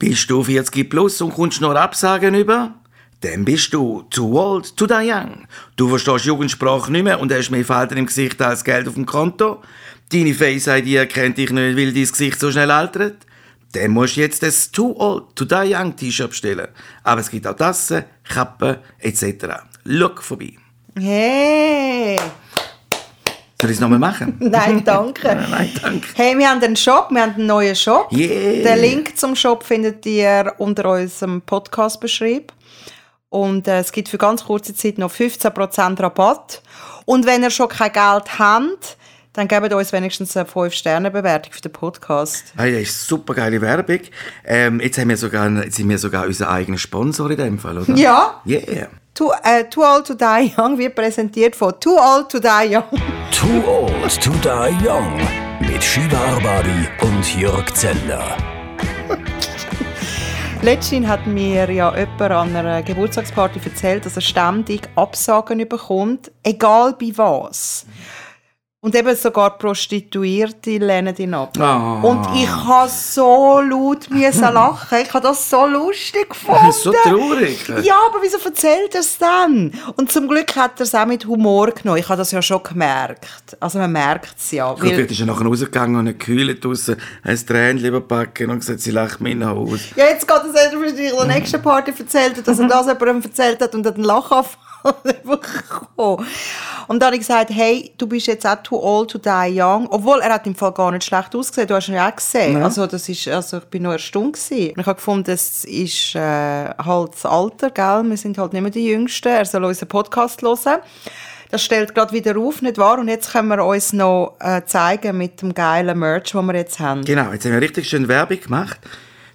Bist du 40 plus und kommst nur Absagen über? Dann bist du too old, too die young. Du verstehst Jugendsprache nicht mehr und hast mehr Falten im Gesicht als Geld auf dem Konto. Deine Face-ID erkennt dich nicht, weil dein Gesicht so schnell altert. Dann musst du jetzt das Too Old, Too Die Young T-Shirt bestellen. Aber es gibt auch Tassen, Kappen etc. Look vorbei. Hey! Soll ich es nochmal machen? Nein, danke. Nein, danke. Hey, wir haben einen Shop, wir haben einen neuen Shop. Yeah. Den Link zum Shop findet ihr unter unserem Podcast-Beschrieb. Und äh, es gibt für ganz kurze Zeit noch 15% Rabatt. Und wenn ihr schon kein Geld habt, dann gebt uns wenigstens eine 5-Sterne-Bewertung für den Podcast. Hey, das ist super geile Werbung. Ähm, jetzt, haben wir sogar, jetzt sind wir sogar unser eigener Sponsor in dem Fall, oder? Ja. Yeah. Too, äh, Too Old to Die Young wird präsentiert von Too Old to Die Young. Too Old to Die Young mit Shiva Arbari und Jörg Zeller. Letztens hat mir ja jemand an einer Geburtstagsparty erzählt, dass er ständig Absagen bekommt, egal bei was. Und eben sogar Prostituierte lehnen ihn ab. Ah. Und ich habe so laut müssen lachen. Ich habe das so lustig gefunden. Das ist so traurig. Ja, aber wieso erzählt er es dann? Und zum Glück hat er es auch mit Humor genommen. Ich habe das ja schon gemerkt. Also man merkt es ja. Gut, vielleicht ist er nachher rausgegangen und hat gekühlt draussen, hat das Tränchen überpacken und gesagt, sie lacht mich Hause. Ja, jetzt geht es erst, weil ich in der nächsten Party erzählt hat, dass er das jemandem erzählt hat und hat einen Lachanfall bekommen. Und dann habe ich gesagt, hey, du bist jetzt auch too old to die young. Obwohl, er hat im Fall gar nicht schlecht ausgesehen. Du hast ihn ja auch gesehen. Also, das ist, also, ich bin nur erstaunt gewesen. Und ich habe gefunden, es ist äh, halt das Alter, gell? Wir sind halt nicht mehr die Jüngsten. Er soll unseren Podcast hören. Das stellt gerade wieder auf, nicht wahr? Und jetzt können wir uns noch äh, zeigen mit dem geilen Merch, den wir jetzt haben. Genau, jetzt haben wir richtig schön Werbung gemacht.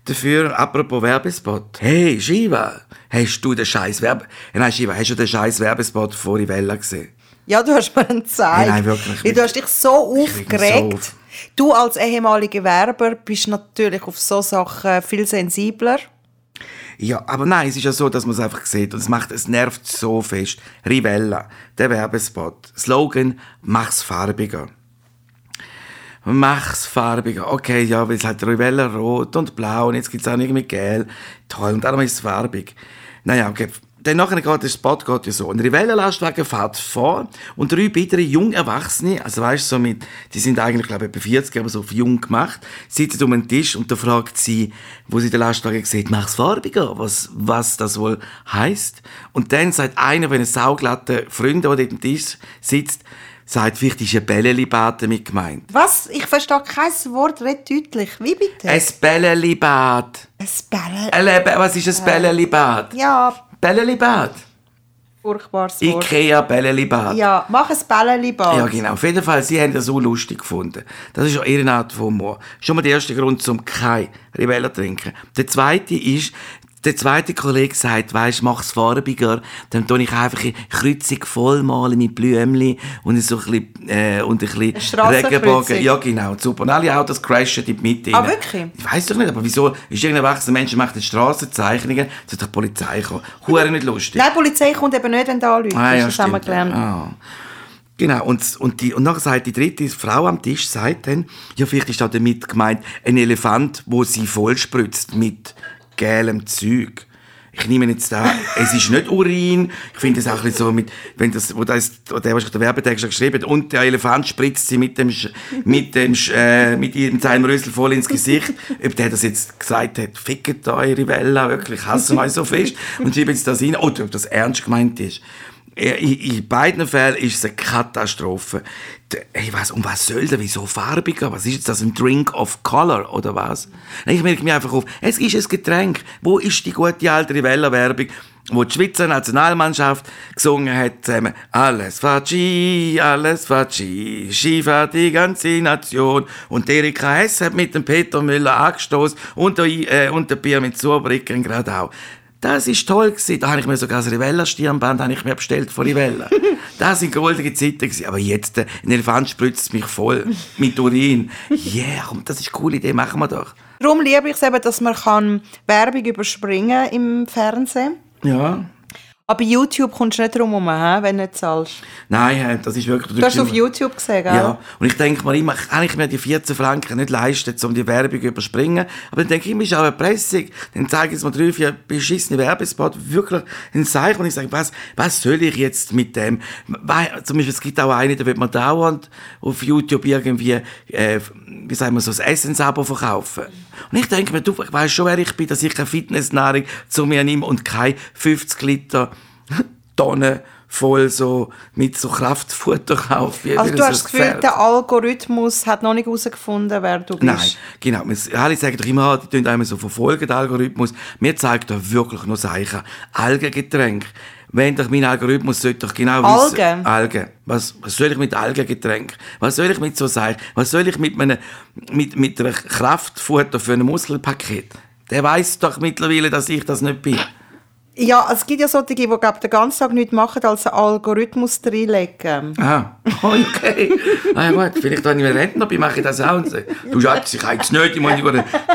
Dafür, apropos Werbespot. Hey, Shiva, hast du den scheiß Werbe... Nein, Shiva, hast du den scheiß Werbespot vor Rivella gesehen? Ja, du hast mir einen gezeigt. Hey, nein, wirklich. Ja, Du hast dich so aufgeregt. auf. Du als ehemaliger Werber bist natürlich auf so Sachen viel sensibler. Ja, aber nein, es ist ja so, dass man es einfach sieht und es macht, es nervt so fest. Rivella, der Werbespot. Slogan, mach's farbiger. Mach's farbiger. Okay, ja, weil es hat Rivella rot und blau und jetzt gibt's auch irgendwie gel. Toll, und darum ist es farbig. Naja, okay. Dann nachher geht der Spot geht ja so. Ein Rivella-Lastwagen fährt vor und drei bittere junge Erwachsene, also weißt du, so mit, die sind eigentlich, glaube ich, etwa 40, aber so auf jung gemacht, sitzen um den Tisch und da fragt sie, wo sie den Lastwagen sieht, mach's farbiger, was, was das wohl heißt. Und dann sagt einer von den sauglatten Freunden, der dort am Tisch sitzt, sagt, vielleicht ist ein Bälleli-Bad damit gemeint. Was? Ich verstehe kein Wort, red deutlich. Wie bitte? Ein Bälleli-Bad. Ein Bälle. Ein Lebe- Was ist ein Bälleli-Bad? Ja, Bälleli-Bad. furchtbares Wort. Ikea Bälleli-Bad. Ja, mach ein Bälleli-Bad. Ja, genau. Auf jeden Fall, sie haben das so lustig gefunden. Das ist ja ihre Art von Humor. Schon mal der erste Grund zum kein Rivella trinken. Der zweite ist, der zweite Kollege sagt, weisst, mach's farbiger, dann tue ich einfach eine Kreuzung voll malen mit Blümchen und so ein bisschen, äh, und ein bisschen. Regenbogen. Ja, genau, super. Und alle Autos crashen in die Mitte Ah, wirklich? Ich weiss doch nicht, aber wieso ist irgendein erwachsener Mensch macht jetzt Strassenzeichnungen, sollte die Polizei kommen. Hure nicht lustig. Nein, die Polizei kommt eben nicht, wenn da Leute Ah, ja, Das haben wir gelernt. Ah. Genau, und, und, die, und nachher sagt die dritte Frau am Tisch, sagt dann, ja, vielleicht ist da damit gemeint, ein Elefant, wo sie vollspritzt mit gelem Zeug. Ich nehme jetzt da, es ist nicht Urin, ich finde es auch ein bisschen so mit, wenn das, wo das, der, was der Werbetext geschrieben hat, und der Elefant spritzt sie mit dem, mit dem, äh, mit ihrem seinem Rüssel voll ins Gesicht. Ob der das jetzt gesagt hat, fickt eure Welle, wirklich, hassen euch so fest, und schreibt jetzt das rein, oder ob das ernst gemeint ist. In, beiden Fällen ist es eine Katastrophe. Hey, was, um was soll der? Wieso farbiger? Was ist das? Ein Drink of Color oder was? Ich merke mir einfach auf, es ist ein Getränk. Wo ist die gute alte Rivella-Werbung, wo die Schweizer Nationalmannschaft gesungen hat, zusammen, alles Ski, alles fährt Ski, Ski fährt die ganze Nation. Und Erika Hess hat mit dem Peter Müller angestoßen und der, äh, und der Bier mit Zurbrücken gerade auch. Das ist toll gewesen. Da habe ich mir sogar das Rivella-Stirnband habe ich mir bestellt von Rivella. das sind goldige Zeiten gewesen. Aber jetzt, äh, ein Elefant spritzt mich voll mit Urin. Yeah, komm, das ist eine coole Idee, machen wir doch. Darum liebe ich es eben, dass man kann Werbung überspringen im Fernsehen Ja. Aber YouTube kommst du nicht drum herum, wenn du nicht zahlst. Nein, das ist wirklich... Du hast auf YouTube gesehen, gell? Ja, und ich denke mir immer, kann ich mir die 14 Franken nicht leisten, um die Werbung zu überspringen. Aber dann denke ich, immer, ist auch eine Pressung. Dann zeige ich mir drei, vier beschissene Werbespots, wirklich ein Zeichen, und ich sage, was, was soll ich jetzt mit dem? Weil, zum Beispiel, es gibt auch eine, da wird man dauernd auf YouTube irgendwie, äh, wie sagen wir so, ein Essensabo verkaufen. Und ich denke mir, du, ich weiss schon, wer ich bin, dass ich keine Fitnessnahrung zu mir nehme und keine 50 Liter Tonnen voll so mit so Kraftfutter kaufe. Also du hast das Gefühl, der Algorithmus hat noch nicht herausgefunden, wer du bist? Nein, genau. Alle sagen doch immer, die tun einmal so verfolgen, den Algorithmus. Mir zeigt doch wirklich nur Zeichen. Algengetränk. Wenn doch mein Algorithmus sollte doch genau Algen? wissen. Algen. Was, was soll ich mit Algengetränk? Was soll ich mit so sagen? Was soll ich mit einem, mit, mit einer Kraftfutter für ein Muskelpaket? Der weiß doch mittlerweile, dass ich das nicht bin. Ja, es gibt ja solche, die glaub, den ganzen Tag nichts machen, als einen Algorithmus reinlegen. Ah, okay. ah, ja gut, vielleicht wenn ich Rentner bin, mache ich das auch. Und sage, du Schatz, ich habe es nicht, ich muss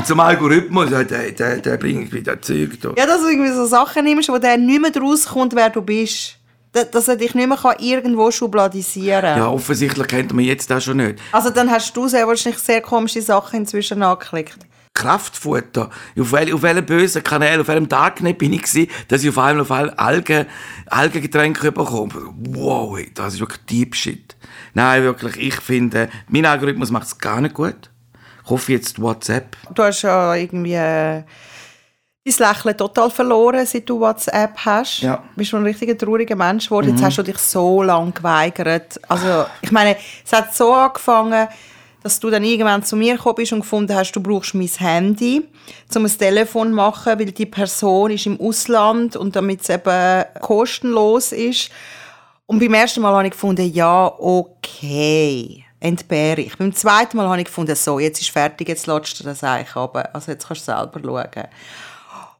zum Algorithmus, der, der, der bringt wieder Zeug da. Ja, dass du irgendwie so Sachen nimmst, wo der nicht mehr rauskommt, wer du bist. Dass er dich nicht mehr irgendwo schubladisieren kann. Ja, offensichtlich kennt man jetzt das schon nicht. Also dann hast du sehr wahrscheinlich sehr komische Sachen inzwischen angeklickt. Kraftfutter. Auf, wel, auf welchem bösen Kanal, auf welchem Darknet bin ich gewesen, dass ich auf einmal auf Algen, Algengetränke bekomme. Wow, ey, das ist wirklich Deep Shit. Nein, wirklich, ich finde, mein Algorithmus macht es gar nicht gut. Ich hoffe jetzt WhatsApp. Du hast ja irgendwie äh, dein Lächeln total verloren, seit du WhatsApp hast. Ja. Du bist schon ein richtiger trauriger Mensch geworden. Jetzt hast du dich so lange geweigert. Also, ich meine, es hat so angefangen, dass du dann irgendwann zu mir gekommen bist und gefunden hast, du brauchst mein Handy, um ein Telefon zu machen, weil die Person ist im Ausland und damit es eben kostenlos ist. Und beim ersten Mal habe ich gefunden, ja, okay, entbehre ich. Beim zweiten Mal habe ich gefunden, so, jetzt ist fertig, jetzt lässt du das eigentlich runter. Also jetzt kannst du selber schauen.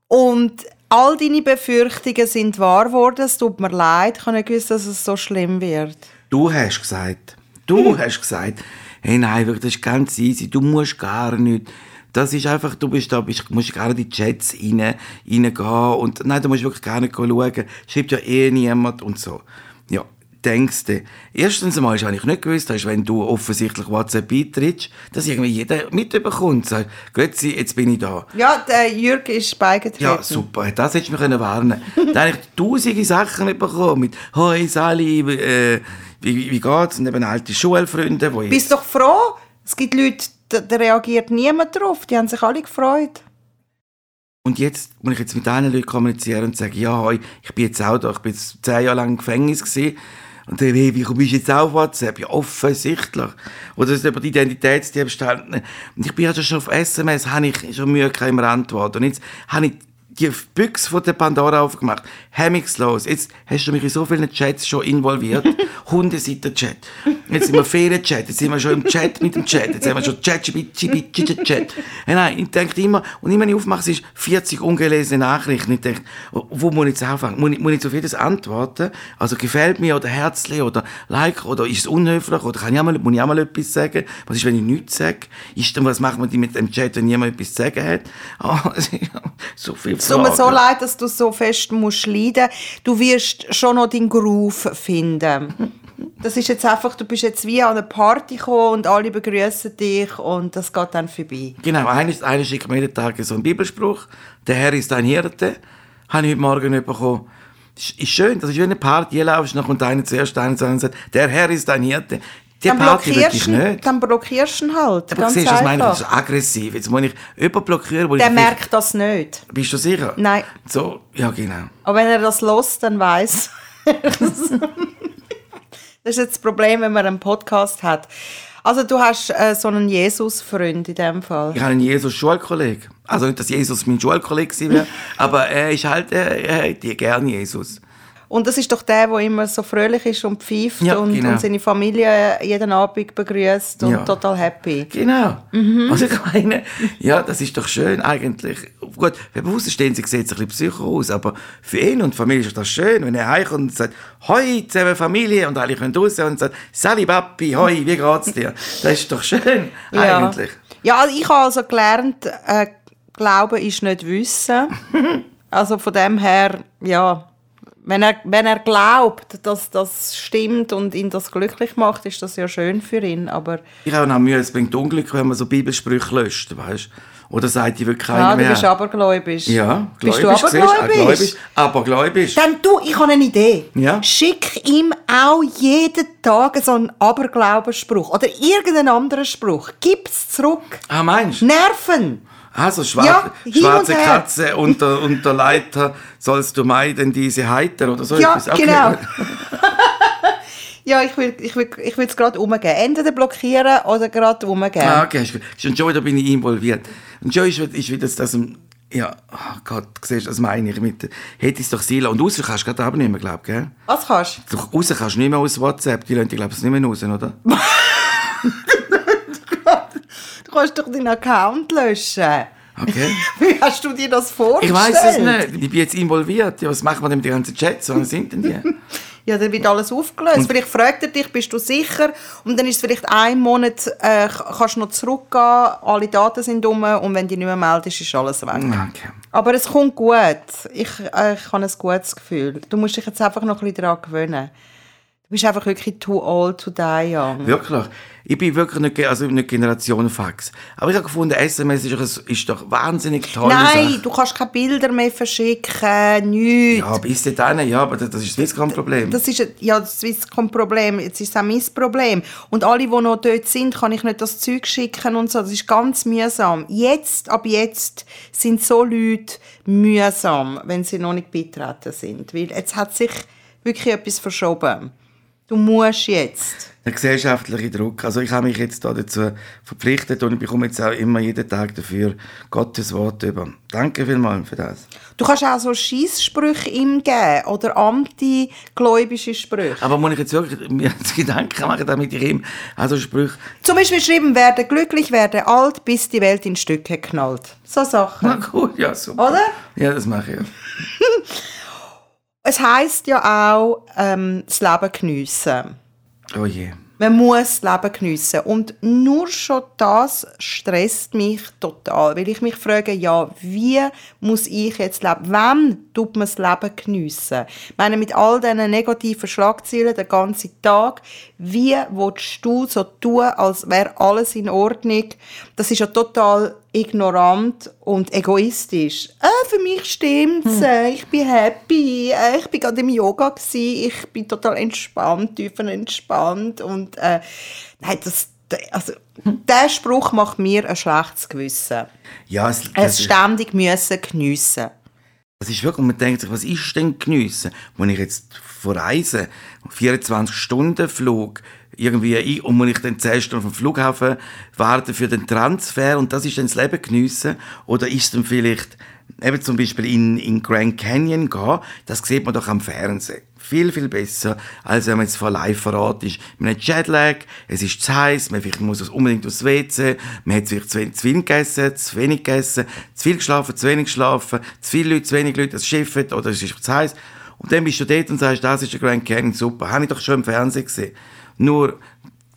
Und all deine Befürchtungen sind wahr geworden. Es tut mir leid, ich habe nicht gewusst, dass es so schlimm wird. Du hast gesagt, du hast gesagt, hey, nein, wirklich, das ist ganz easy, du musst gar nicht. Das ist einfach, du bist da, bist, musst gar in die Chats rein, reingehen und nein, du musst wirklich gar nicht schauen, schreibt ja eh niemand und so. Ja, denkst du. Erstens einmal ist eigentlich nicht gewusst, dass wenn du offensichtlich WhatsApp beitrittst, dass irgendwie jeder mitbekommt. Sagt, Grüezi, jetzt bin ich da. Ja, der Jürg ist beigetreten. Ja, super. Das hättest du mir warnen können. da habe ich tausende Sachen bekommen. Mit «Hoi Sali, äh, wie, wie geht's?» Und eben alte Schulfreunde, wo Bist doch froh? Es gibt Leute, da, reagiert niemand drauf. Die haben sich alle gefreut. Und jetzt muss ich jetzt mit diesen Leuten kommunizieren und sagen, ja, ich bin jetzt auch da, ich bin jetzt zehn Jahre lang im Gefängnis gewesen. Und dann, hey, wie bist du jetzt auf WhatsApp? Ja, offensichtlich. Oder ist über die Identitätsdiebstahl. Und ich bin ja schon auf SMS, habe ich schon Mühe im Antwort. Und jetzt habe ich die Büchse von der Pandora aufgemacht. Hemmungslos. Jetzt hast du mich in so vielen Chats schon involviert. Hundeseiten-Chat. Jetzt sind wir Ferien-Chat. Jetzt sind wir schon im Chat mit dem Chat. Jetzt haben wir schon chat chat chat Nein, ich denke immer, und immer, wenn ich aufmache, ist 40 ungelesene Nachrichten. Ich denke, wo muss ich jetzt anfangen? Muss ich, muss ich auf jedes antworten? Also gefällt mir oder Herzli oder Like oder ist es unhöflich oder kann ich auch mal, muss ich auch mal etwas sagen? Was ist, wenn ich nichts sage? Ist dann, was macht man mit dem Chat, wenn niemand etwas zu sagen hat? Oh, so viel Es tut mir so leid, dass du so fest musst leiden. Du wirst schon noch deinen Groove finden. Das ist jetzt einfach, du bist jetzt wie an eine Party gekommen und alle begrüßen dich und das geht dann vorbei. Genau, einer, einer schickt mir jeden Tag so einen Bibelspruch. Der Herr ist ein Hirte. Habe ich heute Morgen nicht bekommen. Ist, ist schön, das ist wie eine Party. Hier laufst noch und einer zuerst einer sagt, der Herr ist ein Hirte. Die Dann Party will ich blockierst, du- nicht. dann blockierst du ihn halt. Aber ganz siehst was meine ich? Das ist aggressiv. Jetzt muss ich jemanden blockieren, wo Der ich merkt das nicht. Bist du sicher? Nein. So, ja genau. Aber wenn er das lost, dann weiß. das ist jetzt das Problem, wenn man einen Podcast hat. Also du hast äh, so einen Jesus-Freund in dem Fall. Ich habe einen Jesus-Schulkollegen. Also nicht, dass Jesus mein Schulkollege wäre, aber er ist halt, er, er hat gerne Jesus. Und das ist doch der, der immer so fröhlich ist und pfeift Ja, und, genau. und seine Familie jeden Abend begrüßt und Ja. total happy. Genau. Mhm. Also ich meine, ja, das ist doch schön eigentlich. Gut, stehen, sie sieht ein bisschen psycho aus, aber für ihn und die Familie ist das schön, wenn er heimkommt und sagt, hoi, zusammen Familie, und alle können raus und sagt, Sali Papi, hoi, wie geht's dir? Das ist doch schön, eigentlich. Ja, also ich habe also gelernt, äh, Glauben ist nicht Wissen. also von dem her, ja, Wenn er, wenn er glaubt, dass das stimmt und ihn das glücklich macht, ist das ja schön für ihn. Aber Ich habe auch Mühe, es bringt Unglück, wenn man so Bibelsprüche löscht, weißt Oder sagt die wirklich keiner ja, du mehr? bist abergläubisch. ja, Bist gläubisch, du siehst auch abergläubisch? gläubisch, aber gläubisch. Dann du, ich habe eine Idee. Ja. Schick ihm auch jeden Tag so einen Aberglaubensspruch oder irgendeinen anderen Spruch. Gib's zurück. Ah, meinst du? Nerven. Also schwar Ja, schwarze und. Katze unter, unter Leiter sollst du meiden diese Heiter oder so Ja, etwas. Okay. genau. Ja, ich will ich will, ich will es gerade umgeben. Entweder blockieren oder gerade umgeben. Ah, okay. Und schon wieder bin ich involviert. Und schon ist, ist wieder das, ja, oh Gott, siehst du, das meine ich mit, hätte es doch Sila. Und raus kannst du gerade abnehmen, glaube ich, gell? Was kannst du? Du, raus kannst du nicht mehr aus WhatsApp, die lassen dich, glaube ich, nicht mehr raus, oder? Du kannst doch deinen Account löschen. Okay. Wie hast du dir das vorgestellt? Ich weiß es nicht. Ich bin jetzt involviert. Ja, was machen wir denn mit den ganzen Chats? Wann sind denn die? Ja, dann wird alles aufgelöst. vielleicht fragt er dich, bist du sicher? Und dann ist es vielleicht ein Monat, äh, kannst du noch zurückgehen, alle Daten sind um und wenn du dich nicht mehr meldest, ist alles weg. Okay. Aber es kommt gut. Ich, äh, ich habe ein gutes Gefühl. Du musst dich jetzt einfach noch ein bisschen daran gewöhnen. Du bist einfach wirklich too old to die young. Wirklich. Ich bin wirklich nicht, also nicht Generation Fax. Aber ich habe gefunden, SMS ist, doch- ist doch wahnsinnig toll. Nein, du kannst keine Bilder mehr verschicken, nichts. Ja, bis dahin, ja, aber das, das ist das Swisscom-Problem. Das ist ja das Swisscom-Problem, jetzt ist es auch mein Problem. Und alle, die noch dort sind, kann ich nicht das Zeug schicken und so. Das ist ganz mühsam. Jetzt, ab jetzt, sind so Leute mühsam, wenn sie noch nicht beitreten sind. Weil jetzt hat sich wirklich etwas verschoben. Du musst jetzt. Der gesellschaftliche Druck. Also ich habe mich jetzt da dazu verpflichtet und ich bekomme jetzt auch immer jeden Tag dafür Gottes Wort über. Danke vielmals für das. Du kannst auch so Scheisssprüche ihm geben oder antigläubische Sprüche. Aber muss ich jetzt wirklich mir Gedanken machen, damit ich ihm also Sprüche... Zum Beispiel schreiben, werde glücklich, werde alt, bis die Welt in Stücke knallt. So Sachen. Na gut, ja, super. Oder? Ja, das mache ich. Es heißt ja auch, ähm, das Leben geniessen. Oh je. Man muss das Leben geniessen. Und nur schon das stresst mich total. Weil ich mich frage, ja, wie muss ich jetzt leben? Wann tut man das Leben geniessen? Ich meine, mit all diesen negativen Schlagzeilen den ganzen Tag, wie willst du so tun, als wäre alles in Ordnung? Das ist ja total ignorant und egoistisch. Äh, für mich stimmt's, äh, ich bin happy, äh, ich bin gerade im Yoga gsi, ich bin total entspannt, tiefenentspannt und äh, nein, das, also, der Spruch macht mir ein schlechtes Gewissen. Ja, es, Es ständig müssen geniessen. Das ist wirklich, man denkt sich, was ist denn geniessen? Wenn ich jetzt verreise, 24 Stunden Flug, irgendwie ein, und muss ich dann 10 Stunden dem Flughafen warten für den Transfer und das ist dann das Leben geniessen? Oder ist es dann vielleicht eben zum Beispiel in, in Grand Canyon gehen, das sieht man doch am Fernsehen. Viel, viel besser, als wenn man jetzt vor live vor Ort ist. Man hat Jetlag, es ist zu heiß, man vielleicht muss unbedingt aufs WC, man hat vielleicht zu wenig, zu wenig gegessen, zu wenig gegessen, zu viel geschlafen, zu wenig geschlafen, zu viele Leute, zu wenig Leute, das Schiff hat, oder es ist zu heiß. Und dann bist du dort und sagst, das ist der Grand Canyon, super, habe ich doch schon im Fernsehen gesehen. Nur,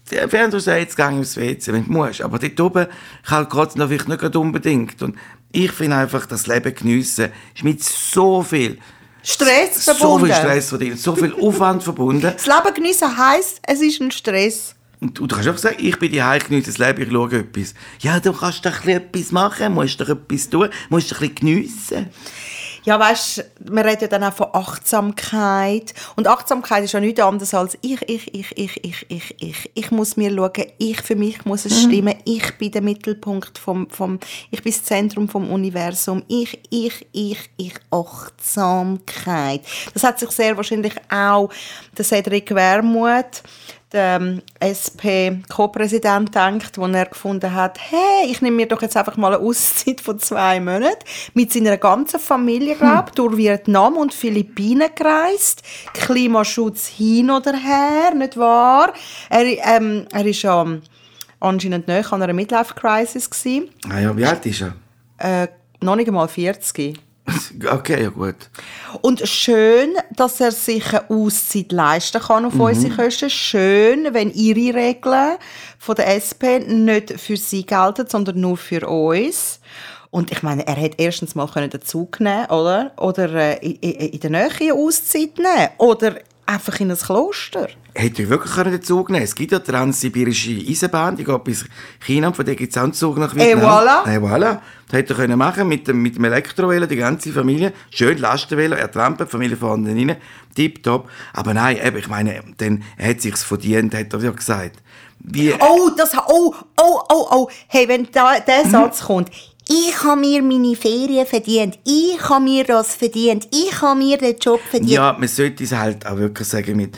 der sagt, jetzt gehe ich aufs WC, wenn du musst. Aber dort oben kann Gott noch nicht unbedingt. Und ich finde einfach, das Leben geniessen ist mit so viel, Stress so verbunden. viel Stress verbunden, so viel Aufwand verbunden. Das Leben geniessen heisst, es ist ein Stress. Und du kannst einfach sagen, ich bin die genieße das Leben, ich schaue etwas. Ja, du kannst doch etwas machen, musst doch etwas tun, musst doch ein bisschen geniessen. Ja, weißt, wir reden ja dann auch von Achtsamkeit. Und Achtsamkeit ist ja nichts anderes als ich, ich, ich, ich, ich, ich, ich. Ich muss mir schauen, ich für mich muss es stimmen. Ich bin der Mittelpunkt vom, vom, ich bin das Zentrum vom Universum. Ich, ich, ich, ich. Achtsamkeit. Das hat sich sehr wahrscheinlich auch der Cedric Wermuth der ähm, SP-Co-Präsident denkt, wo er gefunden hat, hey, ich nehme mir doch jetzt einfach mal eine Auszeit von zwei Monaten mit seiner ganzen Familie, glaube ich, durch Vietnam und Philippinen gereist. Klimaschutz hin oder her, nicht wahr? Er, ähm, er ist ja anscheinend nicht an einer Midlife-Crisis. Ah ja, wie alt ist er? Äh, noch nicht einmal 40. Okay, ja gut. Und schön, dass er sich eine Auszeit leisten kann auf unsere Kosten. Schön, wenn ihre Regeln von der SP nicht für sie gelten, sondern nur für uns. Und ich meine, er hätte erstens mal können Zug nehmen oder? Oder äh, in, in, der Nähe Auszeit nehmen. Oder einfach in ein Kloster. Hätte ich wirklich können den Zug nehmen Es gibt ja Transsibirische Eisenbahn, die geht bis China, von der gibt es auch einen Zug nach Vietnam. voilà. Et voilà. Das hätte er machen mit dem, mit dem Elektrovelo, die ganze Familie. Schön Lastenvelo, er trampelt, Familie vorne rein, tipptopp. Aber nein, eben, ich meine, dann, er hat sich's verdient, hat er ja gesagt. Wie, Oh, das, oh, oh, oh, oh. Hey, wenn da, der Satz kommt, ich habe mir meine Ferien verdient, ich habe mir das verdient, ich habe mir den Job verdient. Ja, man sollte es halt auch wirklich sagen mit,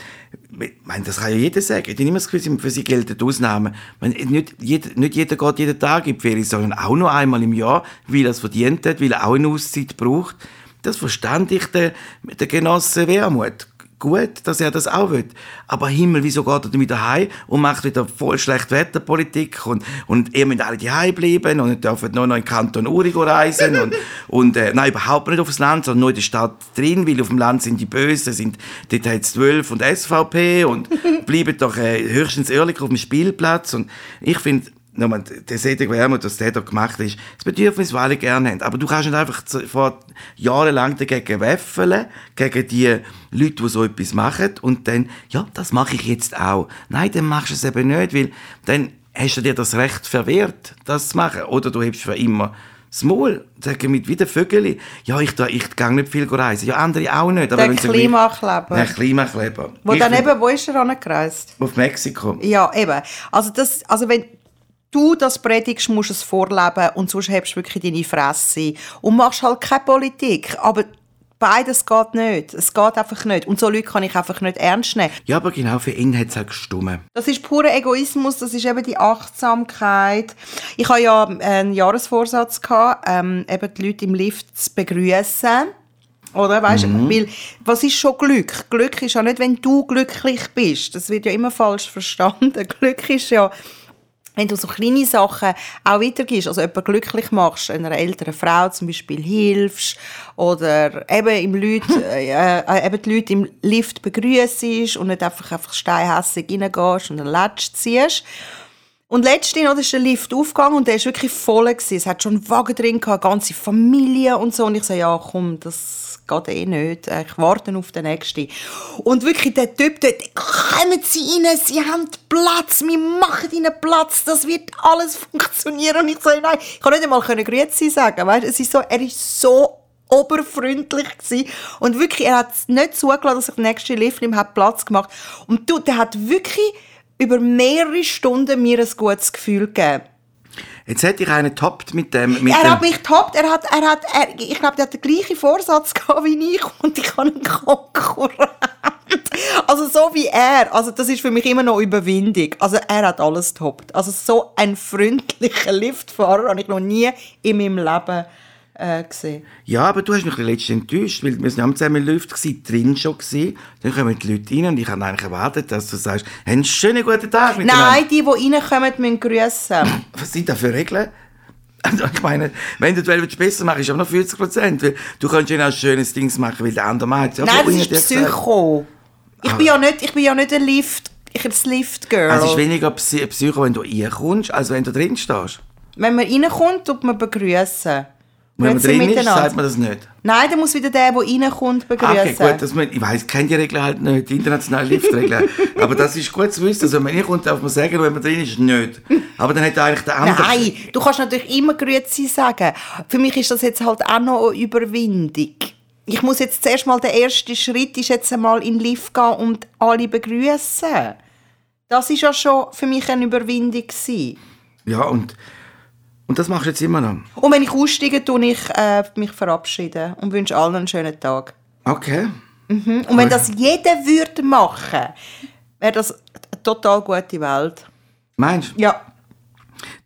meine, das kann ja jeder sagen. Ich habe immer das Gefühl, für sie gelten Ausnahmen. Meine, nicht, jeder, nicht jeder geht jeden Tag in die Ferien, sondern auch nur einmal im Jahr, weil er es verdient hat, weil er auch eine Auszeit braucht. Das verstand ich den, den Genossen Wermut. Gut, dass er das auch will. Aber Himmel, wieso geht er dann wieder heim und macht wieder voll schlecht Wetterpolitik und, und ihr müsst alle daheim bleiben und dürft nur noch in den Kanton Uri reisen und, und äh, nein, überhaupt nicht aufs Land, sondern nur in der Stadt drin, weil auf dem Land sind die Bösen, sind, dort hat es 12 und SVP und bleiben doch äh, höchstens ehrlich auf dem Spielplatz und ich finde, nochmal, der Cedric Wermuth, was der da gemacht ist das Bedürfnis, das alle gerne haben. Aber du kannst nicht einfach vor jahrelang dagegen weffeln, gegen die Leute, die so etwas machen, und dann, ja, das mache ich jetzt auch. Nein, dann machst du es eben nicht, weil dann hast du dir das Recht verwehrt, das zu machen. Oder du hebst für immer das Maul, sagen mit wie der Vögel. Ja, ich, da- ich gehe nicht viel reisen. Ja, andere auch nicht. Aber Der Klimakleber. Der Klimakleber. Wo Ich dann eben, wo ist er angereist? Auf Mexiko. Ja, eben. Also, das, also wenn du das predigst, musst du es vorleben und sonst hebst du wirklich deine Fresse und machst halt keine Politik. Aber beides geht nicht. Es geht einfach nicht. Und so Leute kann ich einfach nicht ernst nehmen. Ja, aber genau für ihn hat es halt gestummen. Das ist purer Egoismus, das ist eben die Achtsamkeit. Ich hatte ja einen Jahresvorsatz, gehabt, ähm, eben die Leute im Lift zu begrüßen. Oder, weißt du, weil, was ist schon Glück? Glück ist ja nicht, wenn du glücklich bist. Das wird ja immer falsch verstanden. Glück ist ja, wenn du so kleine Sachen auch weitergibst, also jemanden glücklich machst, einer älteren Frau zum Beispiel hilfst oder eben, im Leute, äh, äh, eben die Leute im Lift begrüßt und nicht einfach, einfach steinhässig reingehst und einen Latsch ziehst. Und letztens oder, ist der Lift aufgegangen und der war wirklich voll. Gewesen. Es hat schon einen Wagen drin, gehabt, eine ganze Familie und so. Und ich so, ja komm, das geht eh nicht. Ich warte auf den nächsten. Und wirklich, der Typ dort, kommen Sie rein, Sie haben Platz, wir machen Ihnen Platz, das wird alles funktionieren. Und ich so, nein, ich kann nicht einmal Grüezi sagen. Weißt? Es ist so, er ist so oberfreundlich gewesen. und wirklich, er hat nicht zugelassen, dass ich den nächsten Lift ihm Platz gemacht. Und du, der hat wirklich über mehrere Stunden mir ein gutes Gefühl gegeben. Jetzt hätte ich einen toppt mit dem. Mit Er dem hat mich toppt, er hat, er hat, er, ich glaube, der hat den gleichen Vorsatz gehabt wie ich und ich habe einen Konkurrent. Also so wie er, also das ist für mich immer noch Überwindung. Also er hat alles toppt. Also so ein freundlicher Liftfahrer habe ich noch nie in meinem Leben äh, gesehen. ja, aber du hast mich letztens enttäuscht, weil wir sind ja zusammen im Lift gewesen, drin schon gewesen. Dann kommen die Leute rein und ich habe eigentlich erwartet, dass du sagst, einen schönen guten Tag miteinander. Nein, die, die reinkommen, müssen grüßen. Was sind da für Regeln? Ich meine, wenn du Welt besser machst, ist aber noch 50 Prozent. Du kannst ja auch ein schönes Ding machen, weil der andere macht. Ja, Nein, das ist. Psycho. Ich bin ja nicht, ich bin ja nicht ein Lift, ich bin das Lift-Girl. Also es ist weniger Psy Psycho, wenn du reinkommst, als wenn du drin stehst. Wenn man reinkommt, tut man begrüßen. Wenn man drin ist, sagt man das nicht. Nein, dann muss wieder der, der reinkommt, begrüßen. Okay, gut, dass man, ich weiß, kenne die Regeln halt nicht, die internationalen Liftregeln. aber das ist gut zu wissen. Also, wenn man reinkommt, darf man sagen, wenn man drin ist, nicht. Aber dann hat eigentlich der andere... Nein, du kannst natürlich immer Grüezi sagen. Für mich ist das jetzt halt auch noch eine Überwindung. Ich muss jetzt zuerst mal, der erste Schritt ist jetzt einmal in den Lift gehen und alle begrüßen. Das ist ja schon für mich eine Überwindung gewesen. Ja, und, und das machst du jetzt immer noch. Und wenn ich aussteige, tue ich äh, mich verabschieden und wünsche allen einen schönen Tag. Okay. Und wenn das jeder würde machen, wäre das eine total gute Welt. Meinst du? Ja.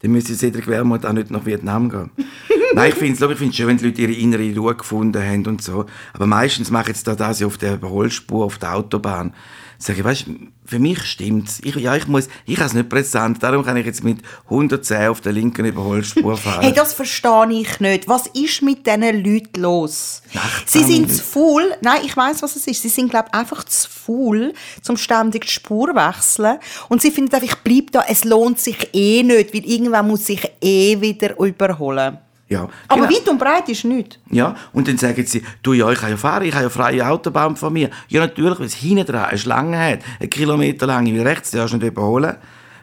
Dann müsste Cedric Wermuth auch nicht nach Vietnam gehen. Nein, ich finde es ich schön, wenn die Leute ihre innere Ruhe gefunden haben und so. Aber meistens mache ich jetzt da das auf der Überholspur, auf der Autobahn. Sage ich, weißt, für mich stimmt's. Ich, ja, ich muss, ich habe es nicht präsent, darum kann ich jetzt mit 110 auf der linken Überholspur fahren. Hey, das verstehe ich nicht. Was ist mit diesen Leuten los? Achtsam Sie sind zu faul. Nein, ich weiß, was es ist. Sie sind, glaube ich, einfach zu faul, zum ständig die Spur wechseln. Und sie finden einfach, ich bleib da, es lohnt sich eh nicht, weil irgendwann muss sich eh wieder überholen. Ja, Aber genau. weit und breit ist nichts. Ja, und dann sagen sie, du, ja, ich kann ja fahren, ich habe ja freie Autobahn von mir. Ja, natürlich, weil es hinten dran eine Schlange hat, eine Kilometer lang, weil rechts darfst du nicht überholen.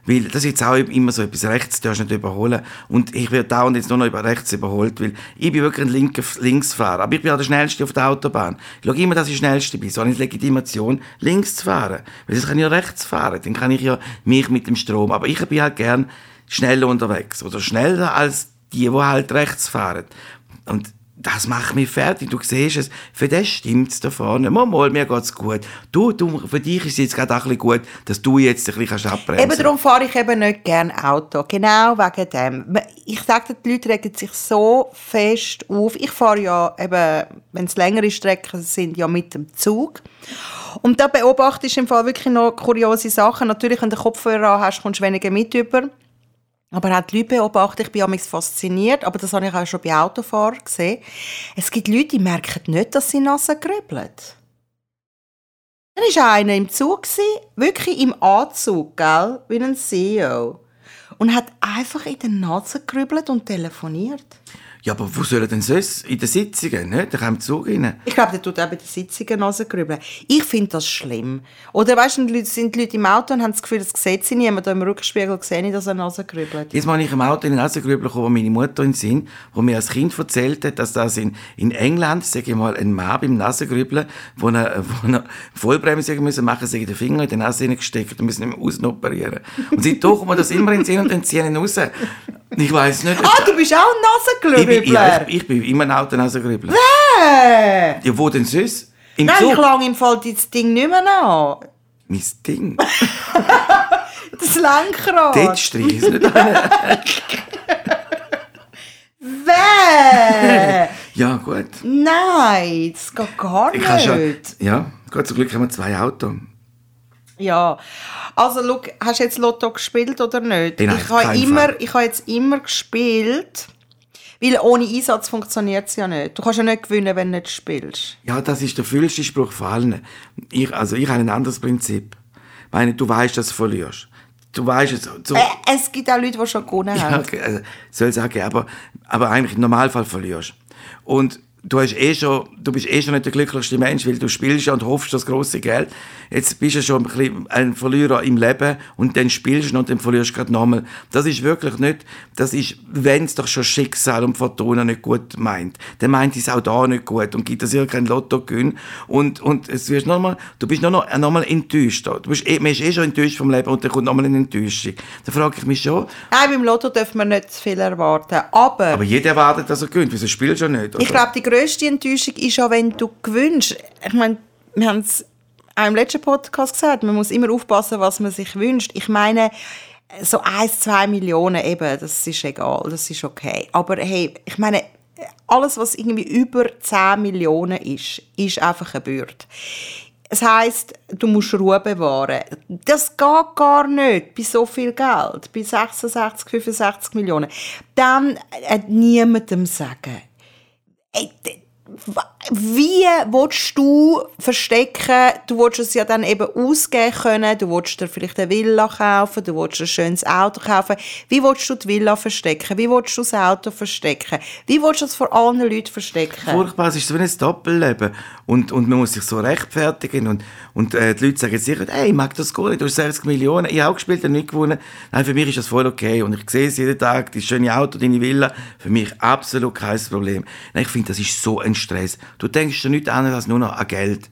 Weil das ist jetzt auch immer so etwas, rechts darfst du nicht überholen. Und ich werde dauernd jetzt nur noch über rechts überholt, weil ich bin wirklich ein linker Linksfahrer. Aber ich bin auch der Schnellste auf der Autobahn. Ich schaue immer, dass ich Schnellste bin. So habe ich die Legitimation, links zu fahren. Weil sonst kann ich ja rechts fahren. Dann kann ich ja mich mit dem Strom. Aber ich bin halt gern schneller unterwegs. Oder schneller als die, die halt rechts fahren. Und das macht mich fertig. Du siehst es, für das stimmt es da vorne. Mal, mal, mir geht's gut. Du, du, für dich ist es jetzt gerade auch ein bisschen gut, dass du jetzt ein bisschen abbremsen Eben kannst. darum fahre ich eben nicht gerne Auto. Genau wegen dem. Ich sage die Leute regen sich so fest auf. Ich fahre ja eben, wenn es längere Strecken sind, ja mit dem Zug. Und da beobachtest du im Fall wirklich noch kuriose Sachen. Natürlich, wenn du Kopfhörer an hast, kommst du weniger mit über. Aber auch die Leute beobachten, ich bin manchmal fasziniert, aber das habe ich auch schon bei Autofahrern gesehen. Es gibt Leute, die merken nicht, dass sie Nase grübeln. Dann war einer im Zug, wirklich im Anzug, gell? wie ein CEO. Und hat einfach in der Nase gerübelt und telefoniert. Ja, aber wo sollen denn sonst? In den Sitzungen, nicht? Da kommt Zug rein. Ich glaube, der tut auch bei den Sitzungen Nase grübeln. Ich finde das schlimm. Oder weißt du, sind die Leute im Auto und haben das Gefühl, das sieht sie niemand. Da im Rückspiegel sehe ich, dass er Nase grübelt. Jetzt mal ich im Auto in den Nasengrübel gekommen, wo meine Mutter in Sinn, wo mir als Kind erzählt hat, dass das in, in England, sage ich mal, ein Mann beim Nasengrübeln, wo er, wo er Vollbremse müssen machen, sich den Finger in die Nase hineingesteckt und müssen nicht mehr außen operieren. Und seitdem kommt mir das immer in den Sinn und dann ziehen ihn raus. Ich weiß nicht. Ah, du bist auch ein ich, Nasengrübler? ich, ich bin immer ein Auto Nasengrübel. Äh. Ja, wo denn sonst? Im Nein, ich Zug? lange im Fall das Ding nicht mehr an. Mein Ding. Das Lenkrad. Dort streiche ich es nicht an. Weh! Ja, gut. Nein, das geht gar Ich habe schon, nicht. ja, Gott zum Glück haben wir zwei Autos. Ja, also schau, hast du jetzt Lotto gespielt oder nicht? Nein, ich habe immer, Fall. ich habe jetzt immer gespielt, weil ohne Einsatz funktioniert es ja nicht. Du kannst ja nicht gewinnen, wenn du nicht spielst. Ja, das ist der fühlste Spruch von allen. Ich, also ich habe ein anderes Prinzip. Ich meine, du weißt, dass du verlierst. Du weißt es. So, Äh, es gibt auch Leute, die schon gewonnen ja, haben. okay, also, soll sagen, aber, aber eigentlich im Normalfall verlierst. Und du, hast eh schon, du bist eh schon nicht der glücklichste Mensch, weil du spielst ja und hoffst das große Geld. Jetzt bist du schon ein, bisschen ein Verlierer im Leben und dann spielst du noch und dann verlierst du gerade nochmal. Das ist wirklich nicht, das ist, wenn es doch schon Schicksal und Fortuna nicht gut meint, dann meint es auch da nicht gut und gibt es ja kein Lottogewinn und, und es wirst noch mal, du bist nur noch, noch mal enttäuscht. Du bist eh, man ist eh schon enttäuscht vom Leben und dann kommt noch mal eine Enttäuschung. Da frage ich mich schon, Nein, beim Lotto dürfen wir nicht zu viel erwarten. Aber, aber jeder erwartet, dass er gewinnt. Wieso spielst du ja nicht? ich oder? glaube, die grösste Enttäuschung ist ja, wenn du gewinnst. Ich meine, wir haben es auch im letzten Podcast gesagt, man muss immer aufpassen, was man sich wünscht. Ich meine, so 1, 2 Millionen eben, das ist egal, das ist okay. Aber hey, ich meine, alles, was irgendwie über 10 Millionen ist, ist einfach eine Bürde. Es heisst, du musst Ruhe bewahren. Das geht gar nicht bei so viel Geld, bei 66, 65 Millionen. Dann äh, niemandem sagen, えいって、ば wie willst du verstecken? Du willst es ja dann eben ausgeben können. Du willst dir vielleicht eine Villa kaufen. Du willst ein schönes Auto kaufen. Wie willst du die Villa verstecken? Wie willst du das Auto verstecken? Wie willst du es vor allen Leuten verstecken? Furchtbar, es ist so wie ein Doppelleben. Und, und man muss sich so rechtfertigen. Und, und äh, die Leute sagen sicher, hey, ich mag das gar nicht, du hast 60 Millionen, ich habe auch gespielt und nicht gewonnen. Nein, für mich ist das voll okay. Und ich sehe es jeden Tag, das schöne Auto, deine Villa, für mich absolut kein Problem. Nein, ich finde, das ist so ein Stress. Du denkst ja nicht anderes als nur noch an Geld.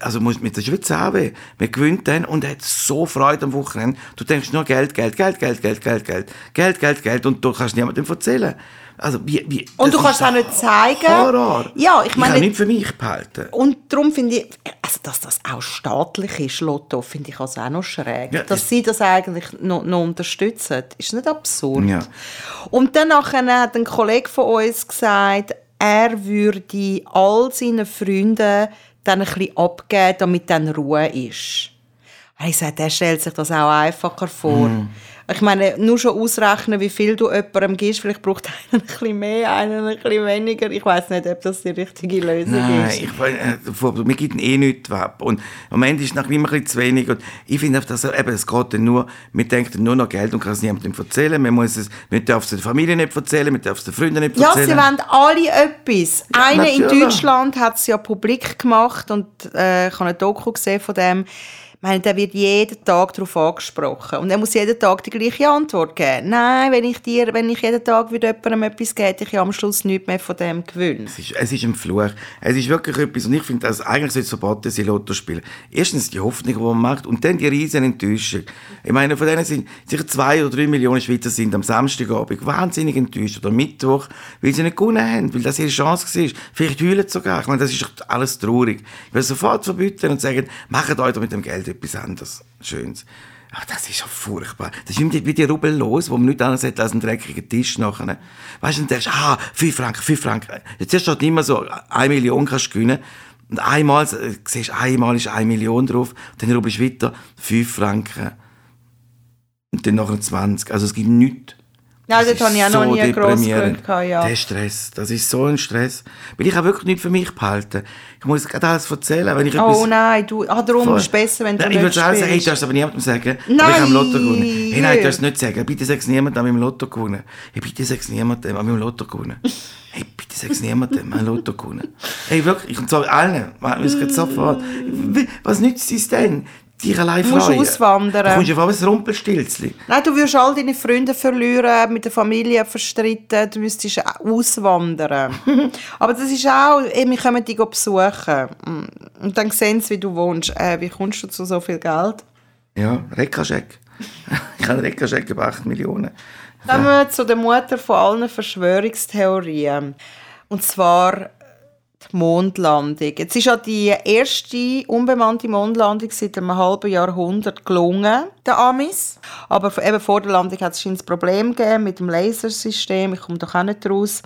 Also muss mit der Schweiz weh. Man gewinnt dann und hat so Freude am Wochenende. Du denkst nur Geld, Geld, Geld, Geld, Geld, Geld, Geld, Geld, Geld, Geld und du kannst niemandem erzählen. Also wie, wie, Und du kannst auch nicht zeigen. Horror. Ja, ich meine- kann nicht für mich behalten. Und darum finde ich, also dass das auch staatlich ist, Lotto, finde ich also auch noch schräg. Ja, dass das- sie das eigentlich noch, noch unterstützen, ist nicht absurd. Ja. Und dann nachher hat ein Kollege von uns gesagt, er würde all seinen Freunden dann ein bisschen abgeben, damit dann Ruhe ist. Ich sagte, er stellt sich das auch einfacher vor. Ich meine, nur schon ausrechnen, wie viel du jemandem gibst. Vielleicht braucht einer ein bisschen mehr, einer ein bisschen weniger. Ich weiß nicht, ob das die richtige Lösung Nein, ist. ich, äh, wir geben eh nichts ab. Und am Ende ist es noch immer ein bisschen zu wenig. Und ich finde, dass eben, es geht dann nur, wir denken nur noch Geld und kann es niemandem erzählen. Man muss es, man darf es der Familie nicht erzählen, man darf es den Freunden nicht Ja, erzählen. sie wollen alle etwas. Einer in. Deutschland hat es ja publik gemacht und äh, ich habe ein Doku gesehen von dem. Meine, der wird jeden Tag darauf angesprochen. Und er muss jeden Tag die gleiche Antwort geben. Nein, wenn ich dir, wenn ich jeden Tag wieder jemandem etwas gebe, hätte ich ja am Schluss nichts mehr von dem gewünscht. Es ist, es ist ein Fluch. Es ist wirklich etwas, und ich finde, dass eigentlich sollte es verboten sein, Lotto spielen. Erstens die Hoffnung, die man macht, und dann die riesen Enttäuschung. Ich meine, von denen sind sicher zwei oder drei Millionen Schweizer sind am Samstagabend wahnsinnig enttäuscht, oder Mittwoch, weil sie nicht gewonnen haben, weil das ihre Chance war. Vielleicht heulen sie sogar. Ich meine, das ist alles traurig. Ich will sofort verbieten und sagen, macht euch mit dem Geld etwas anderes. Schönes. Ach, das ist ja furchtbar. Das ist wie die, Rubel los, wo man nichts anderes hat als einen dreckigen Tisch nachher. Weißt du, und denkst, ah, 5 Franken, 5 Franken. Jetzt steht immer so, eine Million kannst du gewinnen. Und einmal, äh, siehst du, einmal ist eine Million drauf, dann rubelst du weiter 5 Franken. Und dann nachher 20. Also es gibt nichts. Ja, Das ist habe ich auch noch nie. Grund gehabt, ja. Der Stress, das ist so ein Stress. Weil ich habe wirklich nichts für mich behalten. Ich muss gerade alles erzählen, wenn ich Oh nein, du, ah, darum Voll. ist es besser, wenn du Nein, Ich würde schon sagen, hey, du darfst es aber niemandem sagen. Aber Nein, ich habe im Lotto gewonnen. Hey, nein, du darfst es nicht sagen. Bitte sag es niemandem, ich habe im Lotto gewonnen. Hey, bitte sag es niemandem, ich habe im Lotto gewonnen. Hey, bitte sag es niemandem, im Lotto gewonnen. Hey, wirklich, ich sage allen, es geht sofort. Was nützt es denn? Dich allein Du musst freuen. auswandern. Du kommst auf ein Rumpelstilzli. Nein, du würdest all deine Freunde verlieren, mit der Familie verstritten, du müsstest auswandern. Aber das ist auch, wir kommen dich besuchen. Und dann sehen sie, wie du wohnst. Äh, wie kommst du zu so viel Geld? Ja, Rekkascheck. ich habe einen Rekkascheck über 8 Millionen. Kommen wir zu der Mutter von allen Verschwörungstheorien. Und zwar die Mondlandung. Jetzt ist ja die erste unbemannte Mondlandung seit einem halben Jahrhundert gelungen, der Amis. Aber eben vor der Landung hat es ein Problem gegeben mit dem Lasersystem. Ich komme doch auch nicht raus.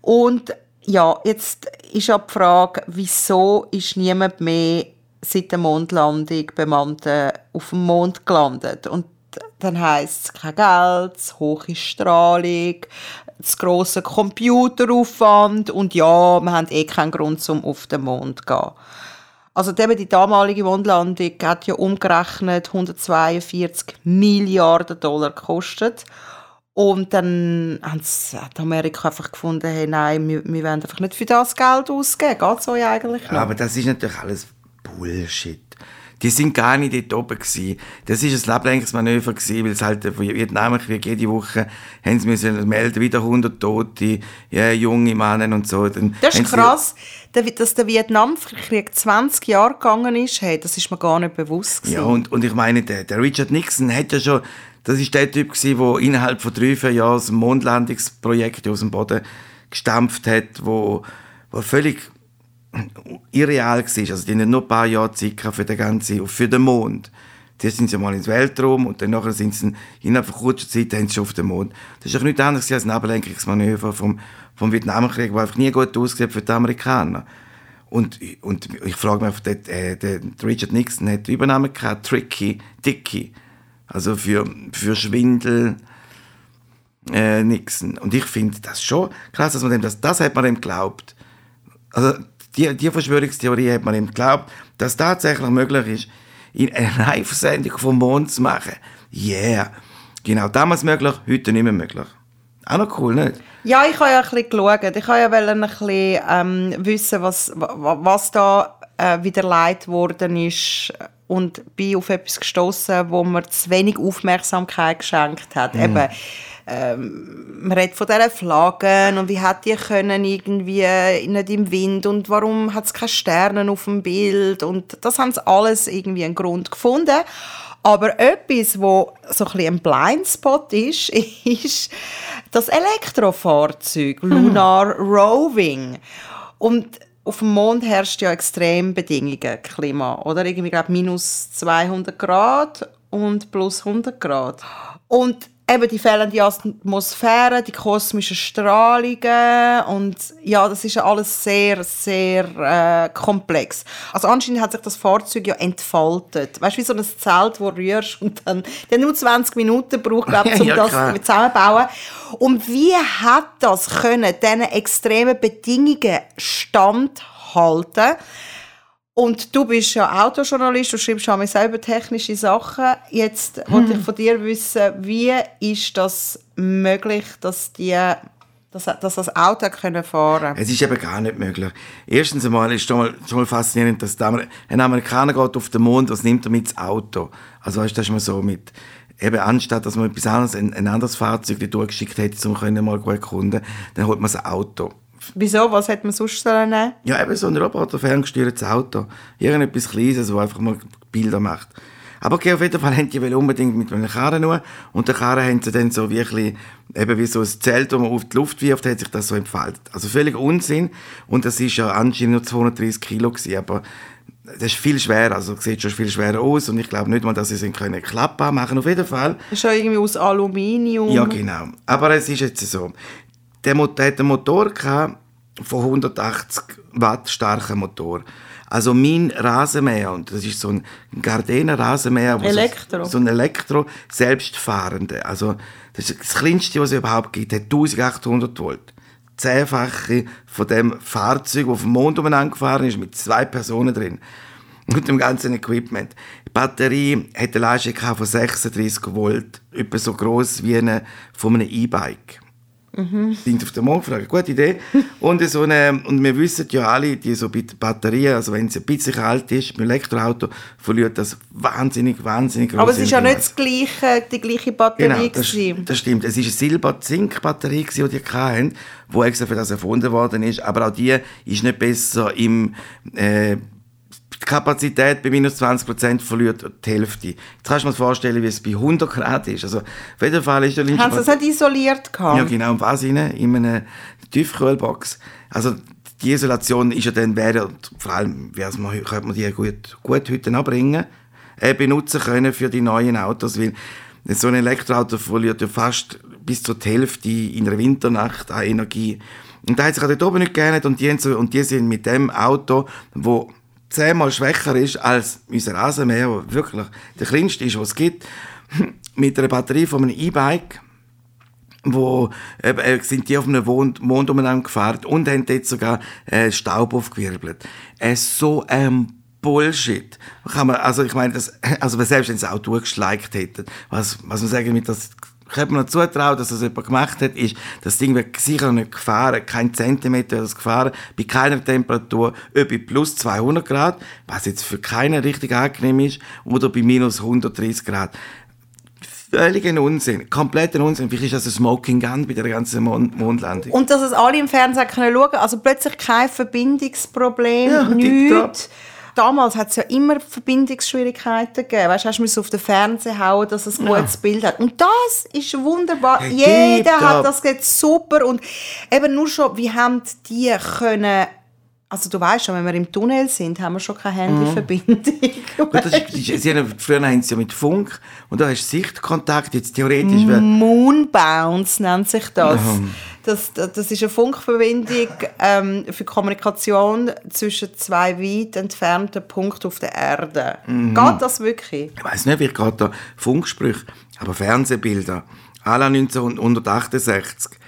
Und ja, jetzt ist ja die Frage, wieso ist niemand mehr seit der Mondlandung bemannt äh, auf dem Mond gelandet? Und dann heisst es kein Geld, hohe Strahlung, zu grosser Computeraufwand und ja, wir haben eh keinen Grund, um auf den Mond zu gehen. Also die damalige Mondlandung hat ja umgerechnet 142 Milliarden Dollar gekostet. Und dann hat Amerika einfach gefunden, hey, nein, wir, wir wollen einfach nicht für das Geld ausgeben. Geht es euch eigentlich noch? Aber das ist natürlich alles Bullshit. Die sind gar nicht dort oben gewesen. Das ist ein Ablenkungsmanöver gewesen, weil es halt von Vietnamkrieg jede Woche haben sie müssen melden, wieder 100 Tote, ja, junge Männer und so. Dann Das ist krass, dass der Vietnamkrieg 20 Jahre gegangen ist. Hey, das ist mir gar nicht bewusst. Ja, gewesen. und, und ich meine, der, der Richard Nixon hat ja schon, das ist der Typ gewesen, der innerhalb von drei, vier Jahren das Mondlandungsprojekt aus dem Boden gestampft hat, wo, wo völlig irreal war. Also die haben nur ein paar Jahre Zeit für den ganzen, für den Mond. Zuerst sind sie mal ins Weltraum und dann nachher sind sie innerhalb von kurzer Zeit haben sie schon auf den Mond. Das ist doch nichts anderes als ein Ablenkungsmanöver vom, vom Vietnamkrieg, der einfach nie gut ausgesehen für die Amerikaner. Und, und ich frage mich, der, äh, der Richard Nixon hat den Übernamen gehabt, Tricky, Dicky. Also für, für Schwindel, äh, Nixon. Und ich finde das schon krass, dass man dem das, das hat man ihm geglaubt. Also die, die Verschwörungstheorie hat man ihm geglaubt, dass tatsächlich möglich ist, in eine Live-Sendung vom Mond zu machen. Yeah. Genau, damals möglich, heute nicht mehr möglich. Auch noch cool, nicht? Ja, ich habe ja ein bisschen geschaut. Ich habe ja ein bisschen ähm, wissen, was, wa- was da äh, wieder leid worden ist und bin auf etwas gestoßen, wo mir zu wenig Aufmerksamkeit geschenkt hat. Eben, ähm, man redet von diesen Flaggen und wie hat die können irgendwie nicht im Wind und warum hat es keine Sterne auf dem Bild und das haben sie alles irgendwie einen Grund gefunden. Aber etwas, wo so ein, bisschen ein Blindspot ist, ist das Elektrofahrzeug, Lunar Roving. Und auf dem Mond herrscht ja Extrembedingungen, Klima, oder? Irgendwie, glaube minus 200 Grad und plus 100 Grad. Und eben die fehlende Atmosphäre, die kosmischen Strahlungen und ja, das ist ja alles sehr, sehr äh, komplex. Also anscheinend hat sich das Fahrzeug ja entfaltet. Weißt du, wie so ein Zelt, wo du rührst und dann der nur 20 Minuten braucht, glaube ich, um Ja, das zusammenzubauen. Und wie hat das können, diesen extremen Bedingungen standhalten? Und du bist ja Autojournalist, du schreibst auch selber technische Sachen. Jetzt wollte ich von dir wissen, wie ist das möglich, dass, die, dass, dass das Auto können fahren Es ist eben gar nicht möglich. Erstens einmal ist schon mal, schon mal faszinierend, dass Amer ein Amerikaner geht auf den Mond, was nimmt er mit das Auto? Also weißt, das ist mal so mit, eben anstatt, dass man etwas anderes, ein, ein anderes Fahrzeug durchgeschickt hätte, um können mal gut erkunden, dann holt man ein Auto. Wieso? Was hätte man sonst sollen nehmen? Ja, eben so ein roboterferngesteuertes Auto. Irgendetwas Kleines, das einfach mal Bilder macht. Aber okay, auf jeden Fall haben die unbedingt mit einer Karre nur. Und der Karre haben sie dann so wie, ein bisschen, eben wie so ein Zelt, das man auf die Luft wirft, hat sich das so entfaltet. Also völlig Unsinn. Und das ist ja anscheinend nur 230 Kilo gewesen, aber das ist viel schwerer, also sieht schon viel schwerer aus und ich glaube nicht mal, dass sie es können klappen machen. Auf jeden Fall Das ist ja irgendwie aus Aluminium. ja, genau. Aber es ist jetzt so. Der Motor hat einen Motor gehabt von 180 Watt starken Motor. Also mein Rasenmäher, und das ist so ein Gardena Rasenmäher. Elektro. So, so ein Elektro, selbstfahrende. Also das ist das kleinste, was es überhaupt gibt, hat 1800 Volt. Zehnfache von dem Fahrzeug, das auf dem Mond umeinander gefahren ist, mit zwei Personen drin. Und dem ganzen Equipment. Die Batterie hat eine Leistung von 36 Volt, etwa so groß wie eine von einem E-Bike. Sind auf den Mond gefragt, gute Idee. und, so eine, und wir wissen ja alle, die so bei der Batterie, also wenn sie ein bisschen alt ist, mit Elektroauto, verliert das wahnsinnig, wahnsinnig Aber es ist ja nicht das gleiche, die gleiche Batterie. Genau, das, das stimmt. Es war eine Silber-Zink-Batterie, die die hatten, die extra für das erfunden worden ist. Aber auch die ist nicht besser im... Äh, Kapazität bei minus 20% verliert die Hälfte. Jetzt kannst du dir vorstellen, wie es bei 100 Grad ist. Also, auf jeden Fall ist der linke Haben sie das nicht isoliert gehabt? ja, genau, und was? In einer Tiefkühlbox. Also, die Isolation ist ja dann, wäre, vor allem, wär's mal, könnte man die gut, gut heute anbringen, äh, benutzen können für die neuen Autos, weil so ein Elektroauto verliert ja fast bis zur Hälfte in einer Winternacht an Energie. Und da hat sich auch dort oben nicht geändert und die, so, und die sind mit dem Auto, wo zehnmal schwächer ist als unser Rasenmäher, der wirklich der kleinste ist, was es gibt, mit einer Batterie von einem E-Bike, wo äh, äh, sind die auf einem Mond, Mond umeinander gefahren und haben dort sogar äh, Staub aufgewirbelt. Äh, so ein Bullshit. Kann man, also ich meine, das, also selbst wenn sie auch durchgeschleicht hätten, was, was man sagen mit das könnte man noch zutrauen, dass das jemand gemacht hat, ist, das Ding wird sicher nicht gefahren, kein Zentimeter wird es gefahren, bei keiner Temperatur, ob bei plus 200 Grad, was jetzt für keinen richtig angenehm ist, oder bei minus 130 Grad. Völligen Unsinn, kompletten Unsinn. Vielleicht ist das ein Smoking Gun bei der ganzen Mond Mondlandung. Und dass es alle im Fernsehen können schauen also plötzlich kein Verbindungsproblem, Ja, nichts. Damals hat es ja immer Verbindungsschwierigkeiten gegeben. Weißt du, hast du musst auf den Fernseher hauen, dass es ein gutes Bild hat. Und das ist wunderbar. Jeder hat das geht super. Und eben nur schon, wie haben die können. Also du weißt schon, wenn wir im Tunnel sind, haben wir schon keine Handyverbindung. Gut, das ist, sie haben, früher haben sie ja mit Funk und da hast du Sichtkontakt, jetzt theoretisch. Moonbounce nennt sich das. Das, das das ist eine Funkverbindung ähm, für Kommunikation zwischen zwei weit entfernten Punkten auf der Erde. Geht das wirklich? ich weiß nicht, wie gerade da Funksprüche, aber Fernsehbilder, à la 1968.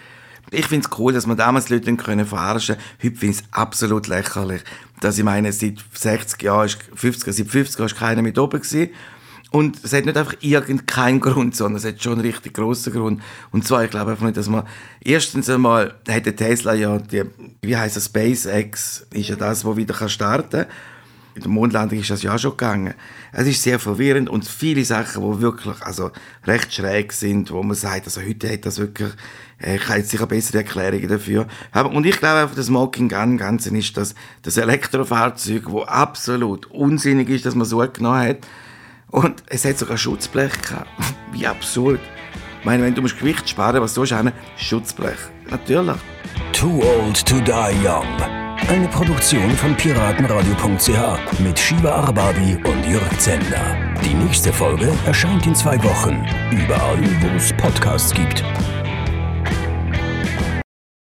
Ich finde es cool, dass man damals Leute können verarschen können. Heute finde ich es absolut lächerlich. Dass ich meine, seit 60 Jahren, ist, 50, seit 50 Jahren ist keiner mit oben gewesen. Und es hat nicht einfach irgendeinen Grund, sondern es hat schon einen richtig grossen Grund. Und zwar, ich glaube einfach nicht, dass man, erstens einmal, hat der Tesla ja, die, wie heisst das, SpaceX, ist ja das, wo wieder starten kann. In der Mondlandung ist das ja auch schon gegangen. Es ist sehr verwirrend und viele Sachen, die wirklich also recht schräg sind, wo man sagt, also heute hat das wirklich, äh, ich habe jetzt sicher bessere Erklärungen dafür. Und ich glaube einfach, das Smoking Gun im Ganzen ist das, das Elektrofahrzeug, wo absolut unsinnig ist, dass man so genommen hat. Und es hat sogar Schutzblech gehabt. Wie absurd. Ich meine, wenn du musst Gewicht sparen was sollst du? Schutzblech. Natürlich. Too Old to Die Young. Eine Produktion von piratenradio.ch mit Shiva Arbabi und Jörg Zender. Die nächste Folge erscheint in zwei Wochen, überall, wo es Podcasts gibt.